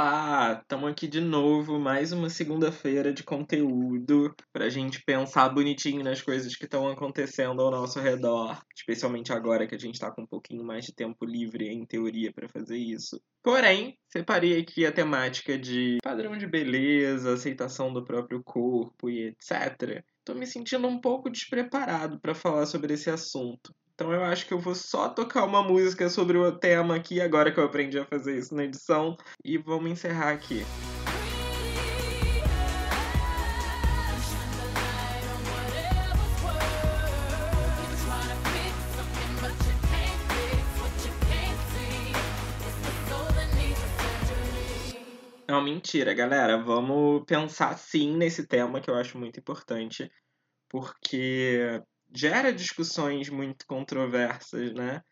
Olá, estamos aqui de novo, mais uma segunda-feira de conteúdo pra gente pensar bonitinho nas coisas que estão acontecendo ao nosso redor, especialmente agora que a gente tá com um pouquinho mais de tempo livre em teoria para fazer isso. Porém, separei aqui a temática de padrão de beleza, aceitação do próprio corpo e etc. Tô me sentindo um pouco despreparado para falar sobre esse assunto. Então eu acho que eu vou só tocar uma música sobre o tema aqui, agora que eu aprendi a fazer isso na edição, e vamos encerrar aqui. Não, mentira, galera. Vamos pensar sim nesse tema que eu acho muito importante, porque gera discussões muito controversas, né?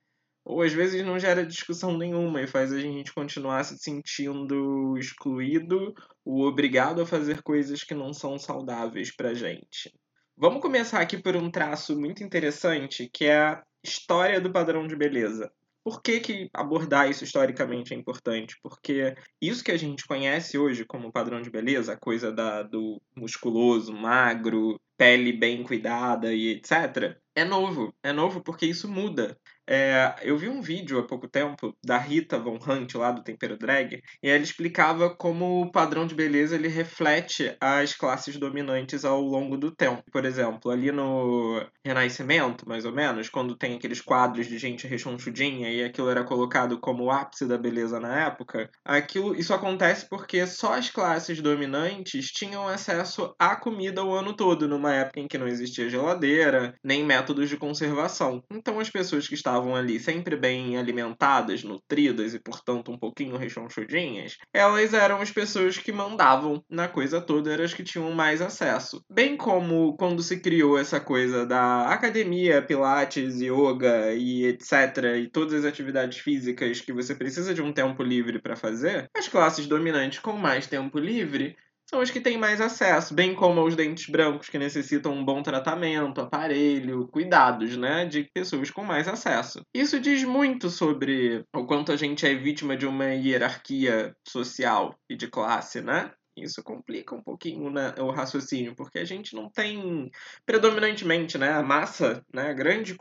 Ou às vezes não gera discussão nenhuma e faz a gente continuar se sentindo excluído ou obrigado a fazer coisas que não são saudáveis pra gente. Vamos começar aqui por um traço muito interessante, que é a história do padrão de beleza. Por que, que abordar isso historicamente é importante? Porque isso que a gente conhece hoje como padrão de beleza, a coisa da, do musculoso, magro, pele bem cuidada e etc., é novo. É novo porque isso muda. É, eu vi um vídeo há pouco tempo da Rita Von Hunt, lá do Tempero Drag, e ela explicava como o padrão de beleza ele reflete as classes dominantes ao longo do tempo. Por exemplo, ali no Renascimento, mais ou menos, quando tem aqueles quadros de gente rechonchudinha e aquilo era colocado como o ápice da beleza na época, aquilo, isso acontece porque só as classes dominantes tinham acesso à comida o ano todo, numa época em que não existia geladeira, nem métodos de conservação. Então as pessoas que estavam estavam ali sempre bem alimentadas, nutridas e, portanto, um pouquinho rechonchudinhas, elas eram as pessoas que mandavam na coisa toda, eram as que tinham mais acesso. Bem como quando se criou essa coisa da academia, pilates, yoga e etc, e todas as atividades físicas que você precisa de um tempo livre para fazer, as classes dominantes com mais tempo livre são os que têm mais acesso, bem como os dentes brancos que necessitam um bom tratamento, aparelho, cuidados, né, de pessoas com mais acesso. Isso diz muito sobre o quanto a gente é vítima de uma hierarquia social e de classe, né? Isso complica um pouquinho né, o raciocínio, porque a gente não tem, predominantemente, né, a massa, né, a grande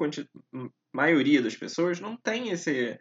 maioria das pessoas não tem esse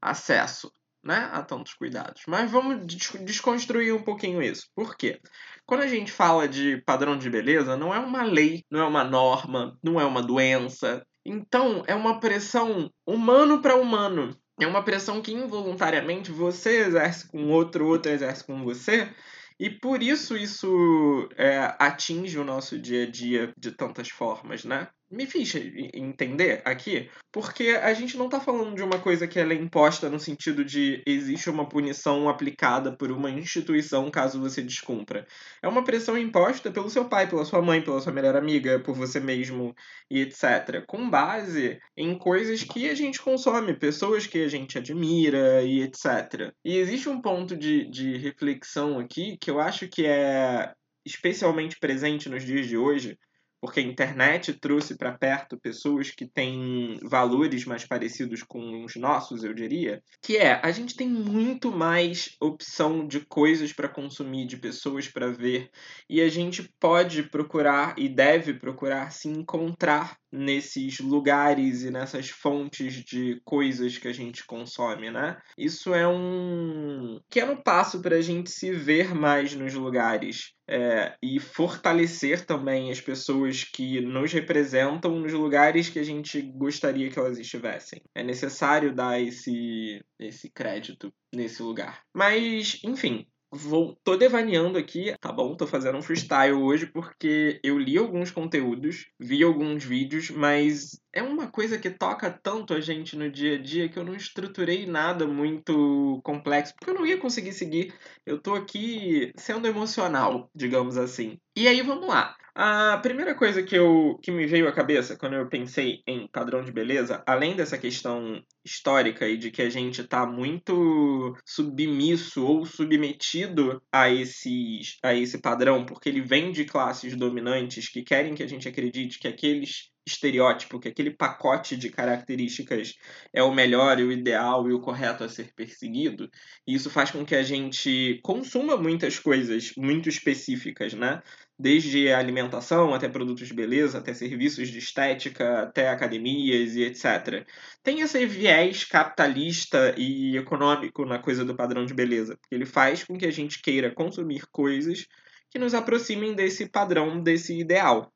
acesso né, a tantos cuidados. Mas vamos desconstruir um pouquinho isso. Por quê? Quando a gente fala de padrão de beleza, não é uma lei, não é uma norma, não é uma doença. Então, é uma pressão humano para humano. É uma pressão que involuntariamente você exerce com outro, outro exerce com você. E por isso isso é, atinge o nosso dia a dia de tantas formas, né? Me fiz entender aqui, porque a gente não está falando de uma coisa que ela é imposta no sentido de existe uma punição aplicada por uma instituição caso você descumpra. É uma pressão imposta pelo seu pai, pela sua mãe, pela sua melhor amiga, por você mesmo e etc. Com base em coisas que a gente consome, pessoas que a gente admira e etc. E existe um ponto de, de reflexão aqui que eu acho que é especialmente presente nos dias de hoje, porque a internet trouxe para perto pessoas que têm valores mais parecidos com os nossos, eu diria, que é a gente tem muito mais opção de coisas para consumir, de pessoas para ver, e a gente pode procurar e deve procurar se encontrar nesses lugares e nessas fontes de coisas que a gente consome, né? Isso é um pequeno passo para a gente se ver mais nos lugares é, e fortalecer também as pessoas que nos representam nos lugares que a gente gostaria que elas estivessem. É necessário dar esse, esse crédito nesse lugar. Mas, enfim, Vou, tô devaneando aqui, tá bom? Tô fazendo um freestyle hoje porque eu li alguns conteúdos, vi alguns vídeos, mas é uma coisa que toca tanto a gente no dia a dia que eu não estruturei nada muito complexo, porque eu não ia conseguir seguir. Eu tô aqui sendo emocional, digamos assim. E aí vamos lá. A primeira coisa que, eu, que me veio à cabeça quando eu pensei em padrão de beleza, além dessa questão histórica e de que a gente está muito submisso ou submetido a, esses, a esse padrão, porque ele vem de classes dominantes que querem que a gente acredite que aqueles estereótipo, que aquele pacote de características é o melhor e o ideal e o correto a ser perseguido. E isso faz com que a gente consuma muitas coisas muito específicas, né? Desde alimentação até produtos de beleza, até serviços de estética, até academias e etc. Tem esse viés capitalista e econômico na coisa do padrão de beleza, porque ele faz com que a gente queira consumir coisas que nos aproximem desse padrão, desse ideal.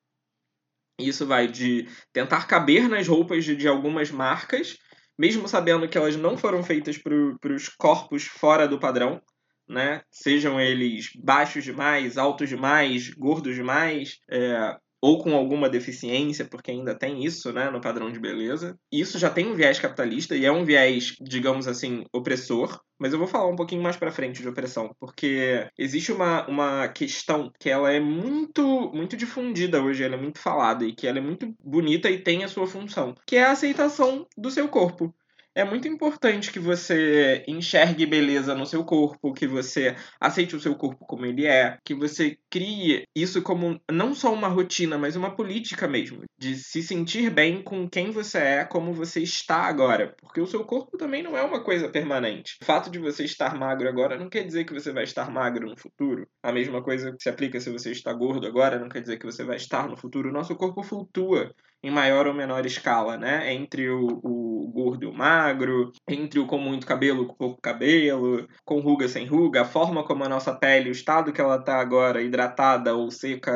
Isso vai de tentar caber nas roupas de, de algumas marcas, mesmo sabendo que elas não foram feitas para os corpos fora do padrão, né? Sejam eles baixos demais, altos demais, gordos demais, é, ou com alguma deficiência, porque ainda tem isso, né, no padrão de beleza. Isso já tem um viés capitalista e é um viés, digamos assim, opressor. Mas eu vou falar um pouquinho mais para frente de opressão, porque existe uma, uma questão que ela é muito muito difundida hoje, ela é muito falada e que ela é muito bonita e tem a sua função, que é a aceitação do seu corpo é muito importante que você enxergue beleza no seu corpo, que você aceite o seu corpo como ele é, que você crie isso como não só uma rotina, mas uma política mesmo, de se sentir bem com quem você é, como você está agora, porque o seu corpo também não é uma coisa permanente. O fato de você estar magro agora não quer dizer que você vai estar magro no futuro. A mesma coisa se aplica se você está gordo agora, não quer dizer que você vai estar no futuro. O nosso corpo flutua em maior ou menor escala, né? Entre o, o gordo e o magro, entre o com muito cabelo com pouco cabelo, com ruga sem ruga, a forma como a nossa pele, o estado que ela está agora, hidratada ou seca,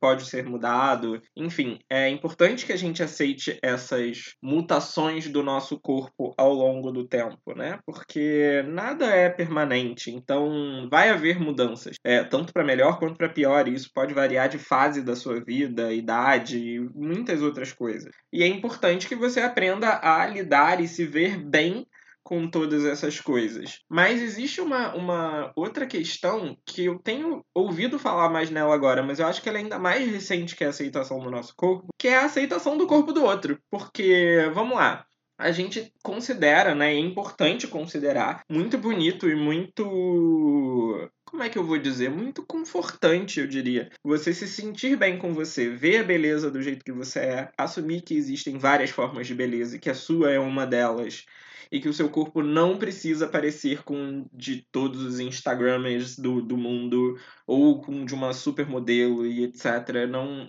pode ser mudado. Enfim, é importante que a gente aceite essas mutações do nosso corpo ao longo do tempo, né? Porque nada é permanente, então vai haver mudanças, é, tanto para melhor quanto para pior, e isso pode variar de fase da sua vida, idade e muitas outras outras coisas. E é importante que você aprenda a lidar e se ver bem com todas essas coisas. Mas existe uma, uma outra questão que eu tenho ouvido falar mais nela agora, mas eu acho que ela é ainda mais recente que a aceitação do nosso corpo, que é a aceitação do corpo do outro. Porque, vamos lá, a gente considera, né, é importante considerar muito bonito e muito como é que eu vou dizer, muito confortante, eu diria. Você se sentir bem com você, ver a beleza do jeito que você é, assumir que existem várias formas de beleza e que a sua é uma delas e que o seu corpo não precisa parecer com de todos os Instagramers do, do mundo ou com de uma supermodelo e etc. Não,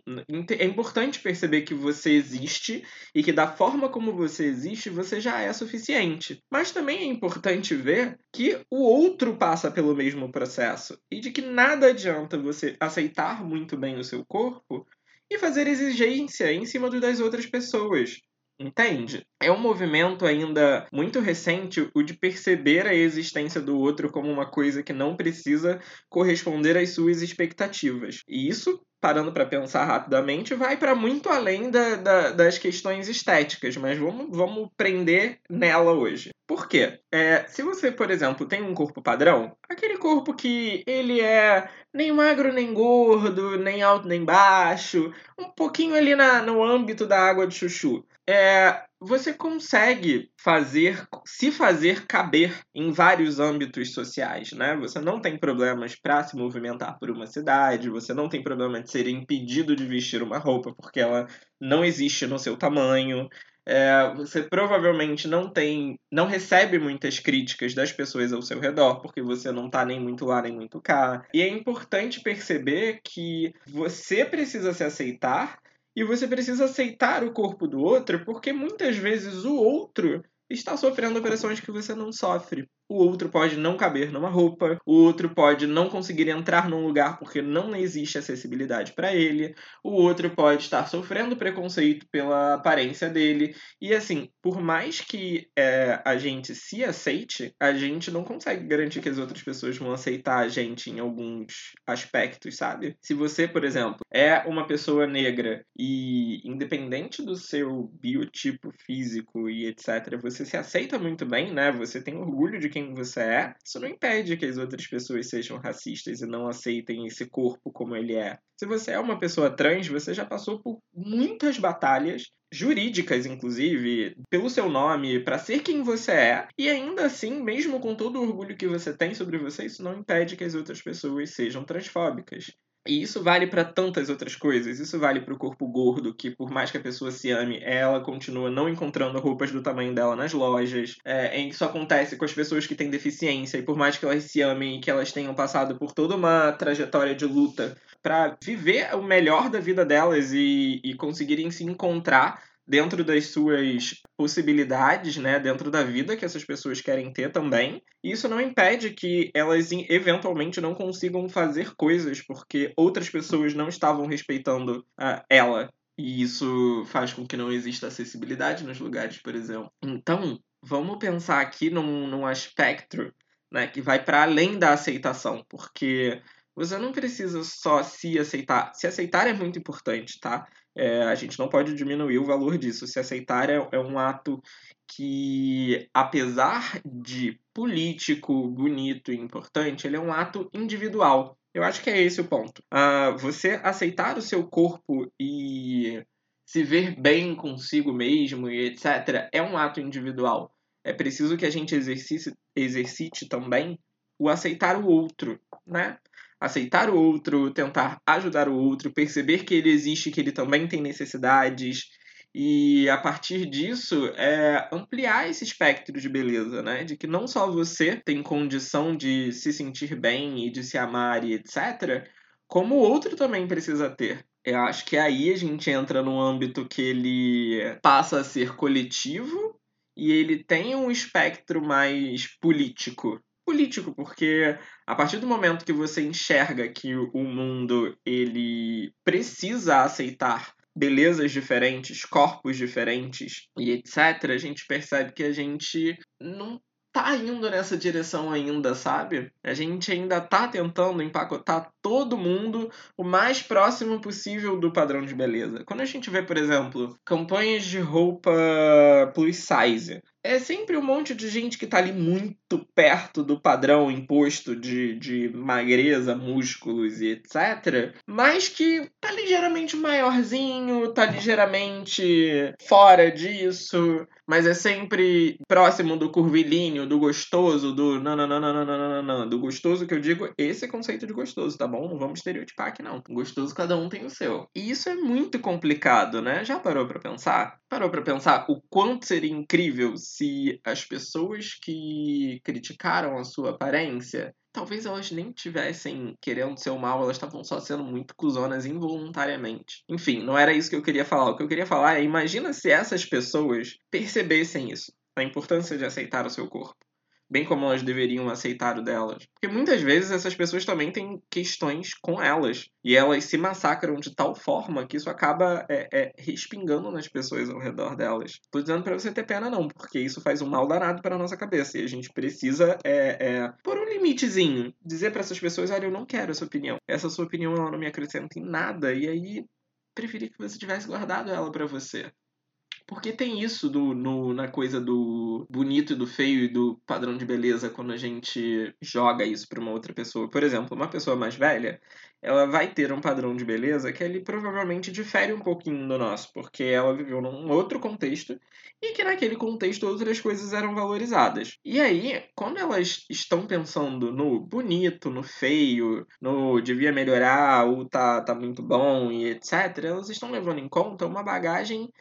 é importante perceber que você existe e que da forma como você existe você já é suficiente. Mas também é importante ver que o outro passa pelo mesmo processo e de que nada adianta você aceitar muito bem o seu corpo e fazer exigência em cima das outras pessoas. Entende? É um movimento ainda muito recente o de perceber a existência do outro como uma coisa que não precisa corresponder às suas expectativas. E isso, parando para pensar rapidamente, vai para muito além da, da, das questões estéticas, mas vamos, vamos prender nela hoje. Por quê? É, se você, por exemplo, tem um corpo padrão, aquele corpo que ele é nem magro nem gordo, nem alto nem baixo, um pouquinho ali na, no âmbito da água de chuchu é, você consegue fazer, se fazer caber em vários âmbitos sociais, né? Você não tem problemas para se movimentar por uma cidade, você não tem problema de ser impedido de vestir uma roupa porque ela não existe no seu tamanho. É, você provavelmente não tem, não recebe muitas críticas das pessoas ao seu redor, porque você não tá nem muito lá nem muito cá. E é importante perceber que você precisa se aceitar e você precisa aceitar o corpo do outro, porque muitas vezes o outro está sofrendo pressões que você não sofre o outro pode não caber numa roupa, o outro pode não conseguir entrar num lugar porque não existe acessibilidade para ele, o outro pode estar sofrendo preconceito pela aparência dele. E assim, por mais que é, a gente se aceite, a gente não consegue garantir que as outras pessoas vão aceitar a gente em alguns aspectos, sabe? Se você, por exemplo, é uma pessoa negra e independente do seu biotipo físico e etc, você se aceita muito bem, né? Você tem orgulho de quem você é, isso não impede que as outras pessoas sejam racistas e não aceitem esse corpo como ele é. Se você é uma pessoa trans, você já passou por muitas batalhas jurídicas, inclusive, pelo seu nome, para ser quem você é. E ainda assim, mesmo com todo o orgulho que você tem sobre você, isso não impede que as outras pessoas sejam transfóbicas. E isso vale para tantas outras coisas. Isso vale para o corpo gordo, que por mais que a pessoa se ame, ela continua não encontrando roupas do tamanho dela nas lojas. É, isso acontece com as pessoas que têm deficiência, e por mais que elas se amem e que elas tenham passado por toda uma trajetória de luta para viver o melhor da vida delas e, e conseguirem se encontrar dentro das suas possibilidades, né, dentro da vida que essas pessoas querem ter também. E isso não impede que elas eventualmente não consigam fazer coisas porque outras pessoas não estavam respeitando uh, ela. E isso faz com que não exista acessibilidade nos lugares, por exemplo. Então, vamos pensar aqui num, num aspecto né, que vai para além da aceitação, porque você não precisa só se aceitar. Se aceitar é muito importante, tá? É, a gente não pode diminuir o valor disso. Se aceitar é, é um ato que, apesar de político, bonito e importante, ele é um ato individual. Eu acho que é esse o ponto. Uh, você aceitar o seu corpo e se ver bem consigo mesmo e etc., é um ato individual. É preciso que a gente exercite, exercite também o aceitar o outro, né? Aceitar o outro, tentar ajudar o outro, perceber que ele existe, que ele também tem necessidades e a partir disso é ampliar esse espectro de beleza, né? De que não só você tem condição de se sentir bem e de se amar e etc, como o outro também precisa ter. Eu acho que aí a gente entra num âmbito que ele passa a ser coletivo e ele tem um espectro mais político, político, porque a partir do momento que você enxerga que o mundo ele precisa aceitar belezas diferentes, corpos diferentes e etc, a gente percebe que a gente não tá indo nessa direção ainda, sabe? A gente ainda tá tentando empacotar todo mundo o mais próximo possível do padrão de beleza. Quando a gente vê, por exemplo, campanhas de roupa plus size, é sempre um monte de gente que tá ali muito perto do padrão imposto de, de magreza, músculos e etc. Mas que tá ligeiramente maiorzinho, tá ligeiramente fora disso, mas é sempre próximo do curvilíneo, do gostoso, do não, não, não, não, não, não, não, não, do gostoso que eu digo, esse é conceito de gostoso, tá bom? Não vamos estereotipar aqui não. Gostoso cada um tem o seu. E isso é muito complicado, né? Já parou para pensar? Parou para pensar o quanto seria incrível se as pessoas que criticaram a sua aparência talvez elas nem tivessem querendo ser mal, elas estavam só sendo muito cuzonas involuntariamente. Enfim, não era isso que eu queria falar. O que eu queria falar é: imagina se essas pessoas percebessem isso, a importância de aceitar o seu corpo bem como elas deveriam aceitar o delas. Porque muitas vezes essas pessoas também têm questões com elas. E elas se massacram de tal forma que isso acaba é, é, respingando nas pessoas ao redor delas. Tô dizendo para você ter pena, não, porque isso faz um mal danado para nossa cabeça. E a gente precisa é, é, pôr um limitezinho. Dizer para essas pessoas: olha, eu não quero essa opinião. Essa sua opinião ela não me acrescenta em nada. E aí preferi que você tivesse guardado ela para você. Porque tem isso do, no, na coisa do bonito e do feio e do padrão de beleza quando a gente joga isso para uma outra pessoa. Por exemplo, uma pessoa mais velha, ela vai ter um padrão de beleza que ele provavelmente difere um pouquinho do nosso, porque ela viveu num outro contexto e que naquele contexto outras coisas eram valorizadas. E aí, quando elas estão pensando no bonito, no feio, no devia melhorar ou tá, tá muito bom e etc., elas estão levando em conta uma bagagem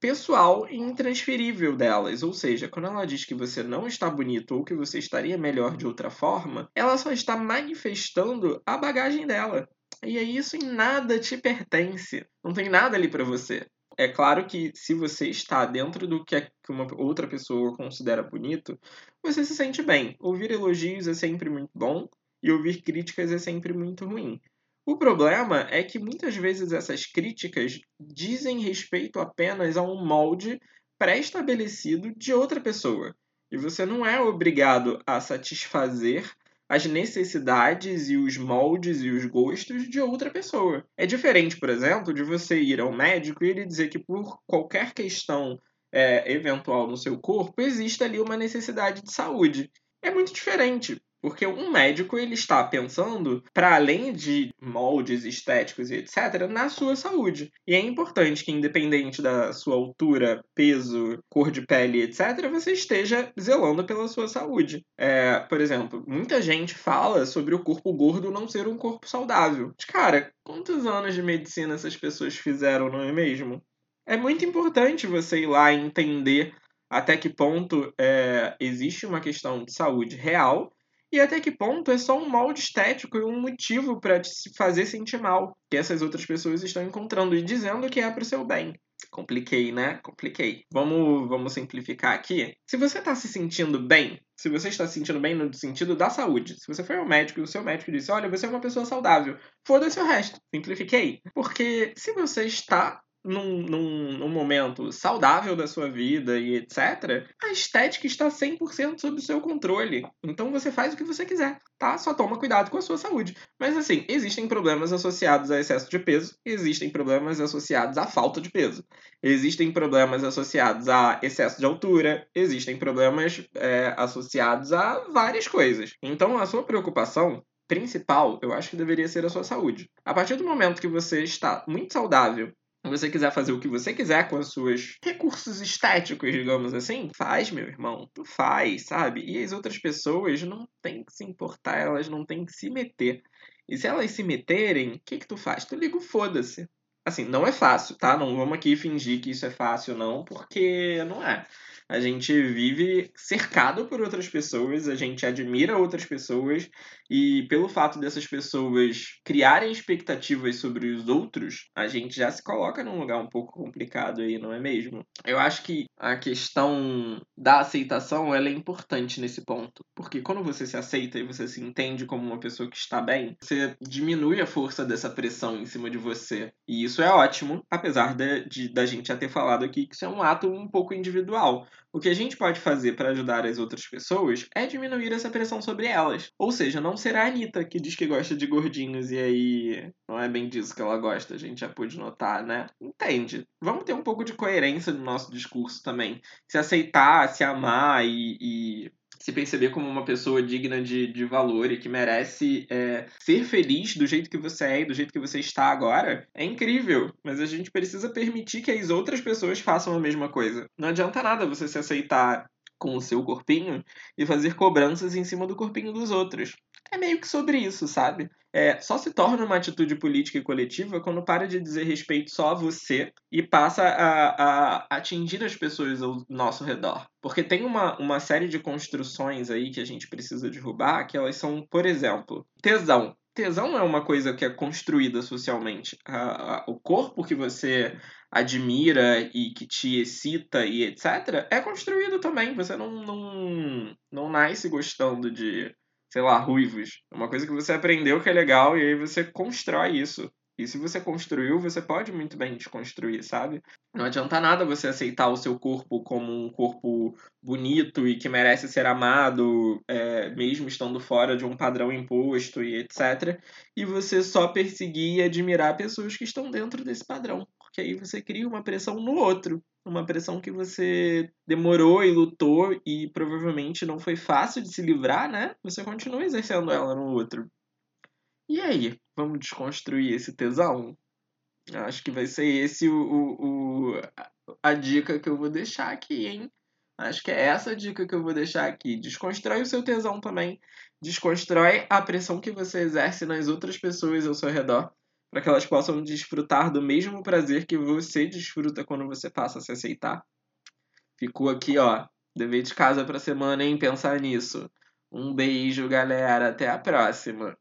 pessoal e intransferível delas. Ou seja, quando ela diz que você não está bonito ou que você estaria melhor de outra forma, ela só está manifestando a bagagem dela. E aí isso em nada te pertence. Não tem nada ali para você. É claro que se você está dentro do que uma outra pessoa considera bonito, você se sente bem. Ouvir elogios é sempre muito bom e ouvir críticas é sempre muito ruim. O problema é que muitas vezes essas críticas dizem respeito apenas a um molde pré-estabelecido de outra pessoa. E você não é obrigado a satisfazer as necessidades e os moldes e os gostos de outra pessoa. É diferente, por exemplo, de você ir ao médico e ele dizer que por qualquer questão é, eventual no seu corpo existe ali uma necessidade de saúde. É muito diferente. Porque um médico ele está pensando, para além de moldes estéticos e etc., na sua saúde. E é importante que, independente da sua altura, peso, cor de pele, etc., você esteja zelando pela sua saúde. É, por exemplo, muita gente fala sobre o corpo gordo não ser um corpo saudável. Mas, cara, quantos anos de medicina essas pessoas fizeram, não é mesmo? É muito importante você ir lá e entender até que ponto é, existe uma questão de saúde real e até que ponto é só um molde estético e um motivo para te fazer sentir mal que essas outras pessoas estão encontrando e dizendo que é para o seu bem. Compliquei, né? Compliquei. Vamos, vamos simplificar aqui. Se você está se sentindo bem, se você está se sentindo bem no sentido da saúde, se você foi ao médico e o seu médico disse: Olha, você é uma pessoa saudável, foda-se o resto. Simplifiquei. Porque se você está num, num, num, momento saudável da sua vida e etc., a estética está 100% sob o seu controle. Então você faz o que você quiser, tá? Só toma cuidado com a sua saúde. Mas assim, existem problemas associados a excesso de peso, existem problemas associados à falta de peso, existem problemas associados a excesso de altura, existem problemas é, associados a várias coisas. Então a sua preocupação principal, eu acho que deveria ser a sua saúde. A partir do momento que você está muito saudável você quiser fazer o que você quiser com os seus recursos estéticos, digamos assim, faz, meu irmão. Tu faz, sabe? E as outras pessoas não têm que se importar, elas não têm que se meter. E se elas se meterem, o que, que tu faz? Tu liga o foda-se. Assim, não é fácil, tá? Não vamos aqui fingir que isso é fácil, não, porque não é. A gente vive cercado por outras pessoas, a gente admira outras pessoas e pelo fato dessas pessoas criarem expectativas sobre os outros, a gente já se coloca num lugar um pouco complicado aí, não é mesmo? Eu acho que a questão da aceitação ela é importante nesse ponto, porque quando você se aceita e você se entende como uma pessoa que está bem, você diminui a força dessa pressão em cima de você. E isso é ótimo, apesar da gente já ter falado aqui que isso é um ato um pouco individual. O que a gente pode fazer para ajudar as outras pessoas é diminuir essa pressão sobre elas. Ou seja, não ser a Anitta que diz que gosta de gordinhos e aí não é bem disso que ela gosta, a gente já pôde notar, né? Entende? Vamos ter um pouco de coerência no nosso discurso também. Se aceitar, se amar e, e se perceber como uma pessoa digna de, de valor e que merece é, ser feliz do jeito que você é e do jeito que você está agora, é incrível. Mas a gente precisa permitir que as outras pessoas façam a mesma coisa. Não adianta nada você se aceitar com o seu corpinho e fazer cobranças em cima do corpinho dos outros. É meio que sobre isso, sabe? É, só se torna uma atitude política e coletiva quando para de dizer respeito só a você e passa a, a atingir as pessoas ao nosso redor. Porque tem uma, uma série de construções aí que a gente precisa derrubar, que elas são, por exemplo, tesão tesão é uma coisa que é construída socialmente. o corpo que você admira e que te excita e etc. é construído também. Você não, não, não nasce gostando de, sei lá, ruivos. É uma coisa que você aprendeu que é legal e aí você constrói isso. E se você construiu, você pode muito bem desconstruir, sabe? Não adianta nada você aceitar o seu corpo como um corpo bonito e que merece ser amado, é, mesmo estando fora de um padrão imposto e etc. E você só perseguir e admirar pessoas que estão dentro desse padrão. Porque aí você cria uma pressão no outro. Uma pressão que você demorou e lutou e provavelmente não foi fácil de se livrar, né? Você continua exercendo ela no outro. E aí, vamos desconstruir esse tesão? Acho que vai ser esse o, o, o, a dica que eu vou deixar aqui, hein? Acho que é essa dica que eu vou deixar aqui. Desconstrói o seu tesão também. Desconstrói a pressão que você exerce nas outras pessoas ao seu redor, para que elas possam desfrutar do mesmo prazer que você desfruta quando você passa a se aceitar. Ficou aqui, ó. Dever de casa pra semana, hein? Pensar nisso. Um beijo, galera. Até a próxima.